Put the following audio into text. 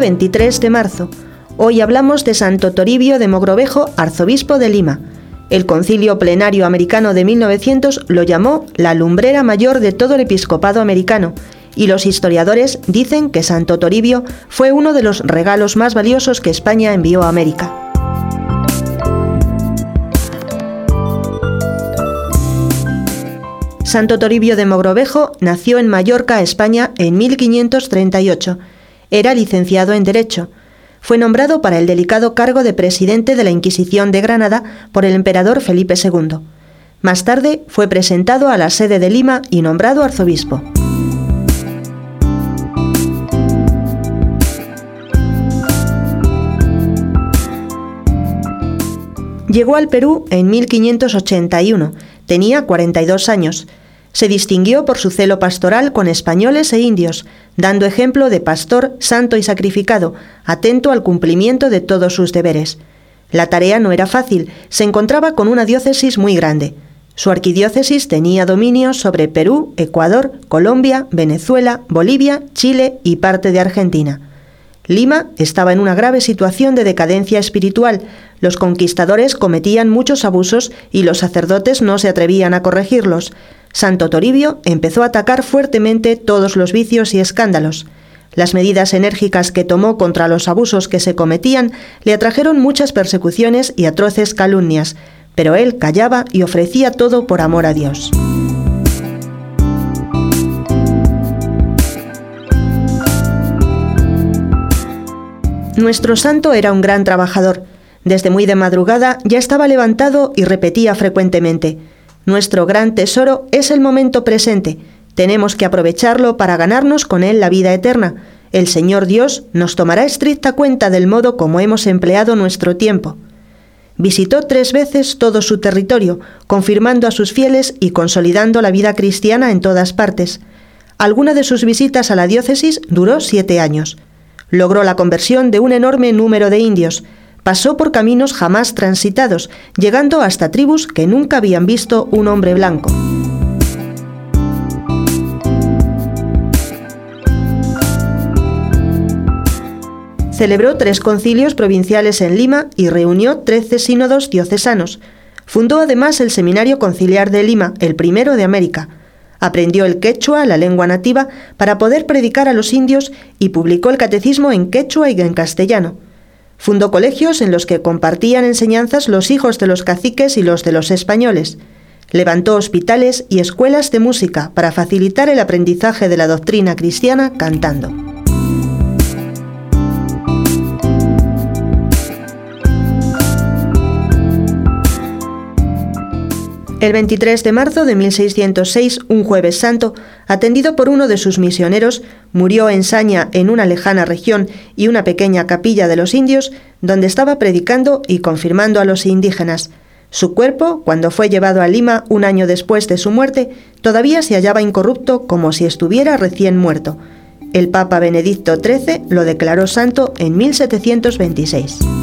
23 de marzo. Hoy hablamos de Santo Toribio de Mogrovejo, arzobispo de Lima. El Concilio Plenario Americano de 1900 lo llamó la lumbrera mayor de todo el episcopado americano, y los historiadores dicen que Santo Toribio fue uno de los regalos más valiosos que España envió a América. Santo Toribio de Mogrovejo nació en Mallorca, España, en 1538. Era licenciado en Derecho. Fue nombrado para el delicado cargo de presidente de la Inquisición de Granada por el emperador Felipe II. Más tarde fue presentado a la sede de Lima y nombrado arzobispo. Llegó al Perú en 1581. Tenía 42 años. Se distinguió por su celo pastoral con españoles e indios, dando ejemplo de pastor santo y sacrificado, atento al cumplimiento de todos sus deberes. La tarea no era fácil, se encontraba con una diócesis muy grande. Su arquidiócesis tenía dominio sobre Perú, Ecuador, Colombia, Venezuela, Bolivia, Chile y parte de Argentina. Lima estaba en una grave situación de decadencia espiritual. Los conquistadores cometían muchos abusos y los sacerdotes no se atrevían a corregirlos. Santo Toribio empezó a atacar fuertemente todos los vicios y escándalos. Las medidas enérgicas que tomó contra los abusos que se cometían le atrajeron muchas persecuciones y atroces calumnias, pero él callaba y ofrecía todo por amor a Dios. Nuestro santo era un gran trabajador. Desde muy de madrugada ya estaba levantado y repetía frecuentemente, Nuestro gran tesoro es el momento presente. Tenemos que aprovecharlo para ganarnos con él la vida eterna. El Señor Dios nos tomará estricta cuenta del modo como hemos empleado nuestro tiempo. Visitó tres veces todo su territorio, confirmando a sus fieles y consolidando la vida cristiana en todas partes. Alguna de sus visitas a la diócesis duró siete años. Logró la conversión de un enorme número de indios. Pasó por caminos jamás transitados, llegando hasta tribus que nunca habían visto un hombre blanco. Celebró tres concilios provinciales en Lima y reunió trece sínodos diocesanos. Fundó además el Seminario Conciliar de Lima, el primero de América. Aprendió el quechua, la lengua nativa, para poder predicar a los indios y publicó el catecismo en quechua y en castellano. Fundó colegios en los que compartían enseñanzas los hijos de los caciques y los de los españoles. Levantó hospitales y escuelas de música para facilitar el aprendizaje de la doctrina cristiana cantando. El 23 de marzo de 1606, un jueves santo, atendido por uno de sus misioneros, murió en Saña, en una lejana región y una pequeña capilla de los indios, donde estaba predicando y confirmando a los indígenas. Su cuerpo, cuando fue llevado a Lima un año después de su muerte, todavía se hallaba incorrupto como si estuviera recién muerto. El Papa Benedicto XIII lo declaró santo en 1726.